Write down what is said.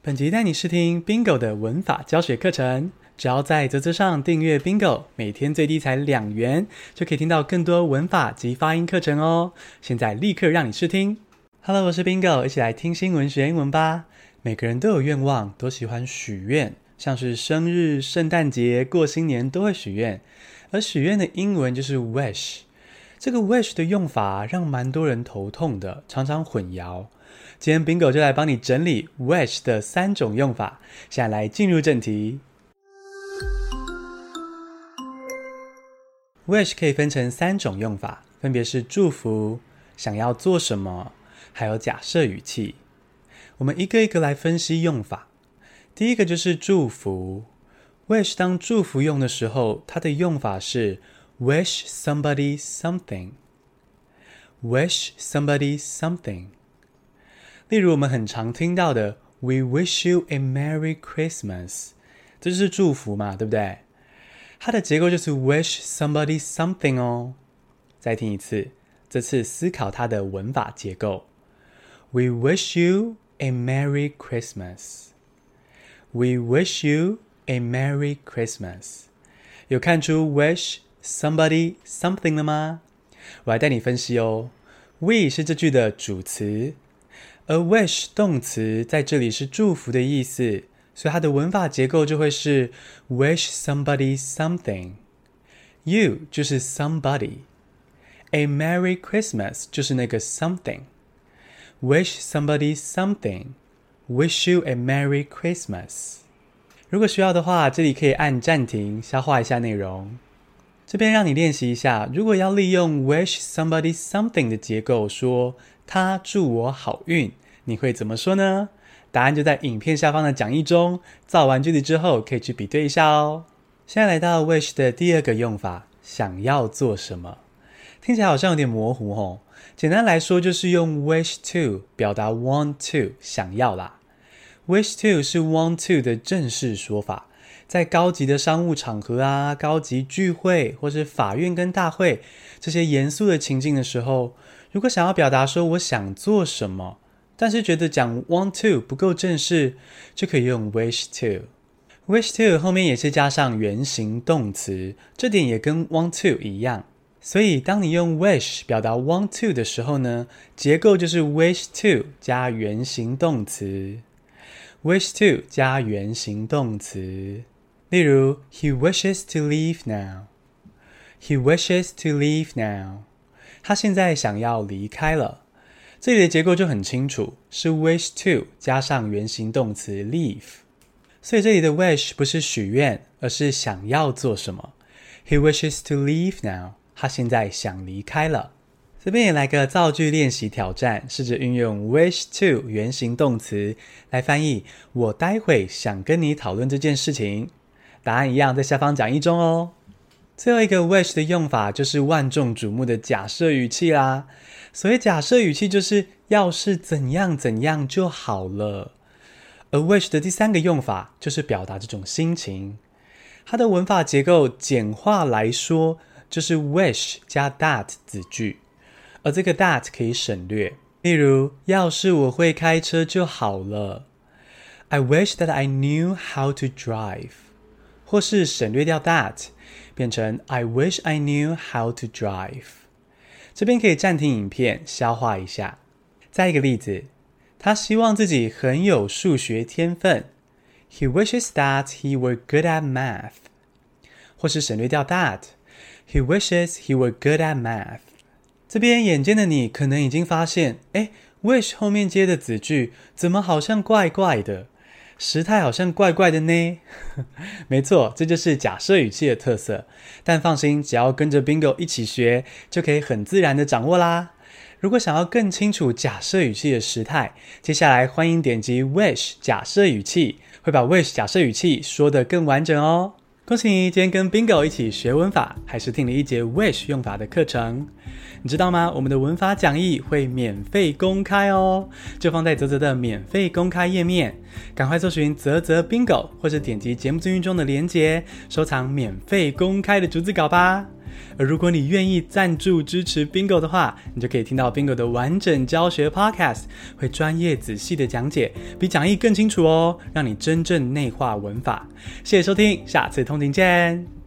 本集带你试听 Bingo 的文法教学课程，只要在啧啧上订阅 Bingo，每天最低才两元，就可以听到更多文法及发音课程哦。现在立刻让你试听。Hello，我是 Bingo，一起来听新闻学英文吧。每个人都有愿望，都喜欢许愿，像是生日、圣诞节、过新年都会许愿，而许愿的英文就是 wish。这个 wish 的用法让蛮多人头痛的，常常混淆。今天 Bingo 就来帮你整理 wish 的三种用法。现在来进入正题。wish 可以分成三种用法，分别是祝福、想要做什么，还有假设语气。我们一个一个来分析用法。第一个就是祝福，wish 当祝福用的时候，它的用法是 wish somebody something，wish somebody something。例如，我们很常听到的 "We wish you a Merry Christmas"，这就是祝福嘛，对不对？它的结构就是 wish somebody something 哦。再听一次，这次思考它的文法结构。We wish you a Merry Christmas. We wish you a Merry Christmas. 有看出 wish somebody something 了吗？我来带你分析哦。We 是这句的主词。 A wish 动词在这里是祝福的意思，所以它的文法结构就会是 wish somebody something。You 就是 somebody，a Merry Christmas 就是那个 something。wish somebody something，wish you a Merry Christmas。如果需要的话，这里可以按暂停，消化一下内容。这边让你练习一下，如果要利用 wish somebody something 的结构说。他祝我好运，你会怎么说呢？答案就在影片下方的讲义中。造完句子之后，可以去比对一下哦。现在来到 wish 的第二个用法，想要做什么？听起来好像有点模糊哦。简单来说，就是用 wish to 表达 want to 想要啦。wish to 是 want to 的正式说法，在高级的商务场合啊、高级聚会或是法院跟大会这些严肃的情境的时候。如果想要表达说我想做什么，但是觉得讲 want to 不够正式，就可以用 wish to。wish to 后面也是加上原形动词，这点也跟 want to 一样。所以当你用 wish 表达 want to 的时候呢，结构就是 wish to 加原形动词，wish to 加原形动词。例如，He wishes to leave now. He wishes to leave now. 他现在想要离开了，这里的结构就很清楚，是 wish to 加上原形动词 leave，所以这里的 wish 不是许愿，而是想要做什么。He wishes to leave now。他现在想离开了。这边也来个造句练习挑战，试着运用 wish to 原形动词来翻译。我待会想跟你讨论这件事情。答案一样在下方讲义中哦。最后一个 wish 的用法就是万众瞩目的假设语气啦。所谓假设语气，就是要是怎样怎样就好了。而 wish 的第三个用法就是表达这种心情。它的文法结构简化来说，就是 wish 加 that 子句，而这个 that 可以省略。例如，要是我会开车就好了。I wish that I knew how to drive。或是省略掉 that。变成 I wish I knew how to drive。这边可以暂停影片，消化一下。再一个例子，他希望自己很有数学天分。He wishes that he were good at math。或是省略掉 that。He wishes he were good at math。这边眼尖的你可能已经发现，哎，wish 后面接的子句怎么好像怪怪的？时态好像怪怪的呢，没错，这就是假设语气的特色。但放心，只要跟着 Bingo 一起学，就可以很自然的掌握啦。如果想要更清楚假设语气的时态，接下来欢迎点击 Wish 假设语气，会把 Wish 假设语气说得更完整哦。恭喜你，今天跟 Bingo 一起学文法，还是听了一节 wish 用法的课程。你知道吗？我们的文法讲义会免费公开哦，就放在泽泽的免费公开页面，赶快搜寻泽泽 Bingo，或者点击节目资讯中的链接，收藏免费公开的逐字稿吧。而如果你愿意赞助支持 Bingo 的话，你就可以听到 Bingo 的完整教学 Podcast，会专业仔细的讲解，比讲义更清楚哦，让你真正内化文法。谢谢收听，下次通勤见。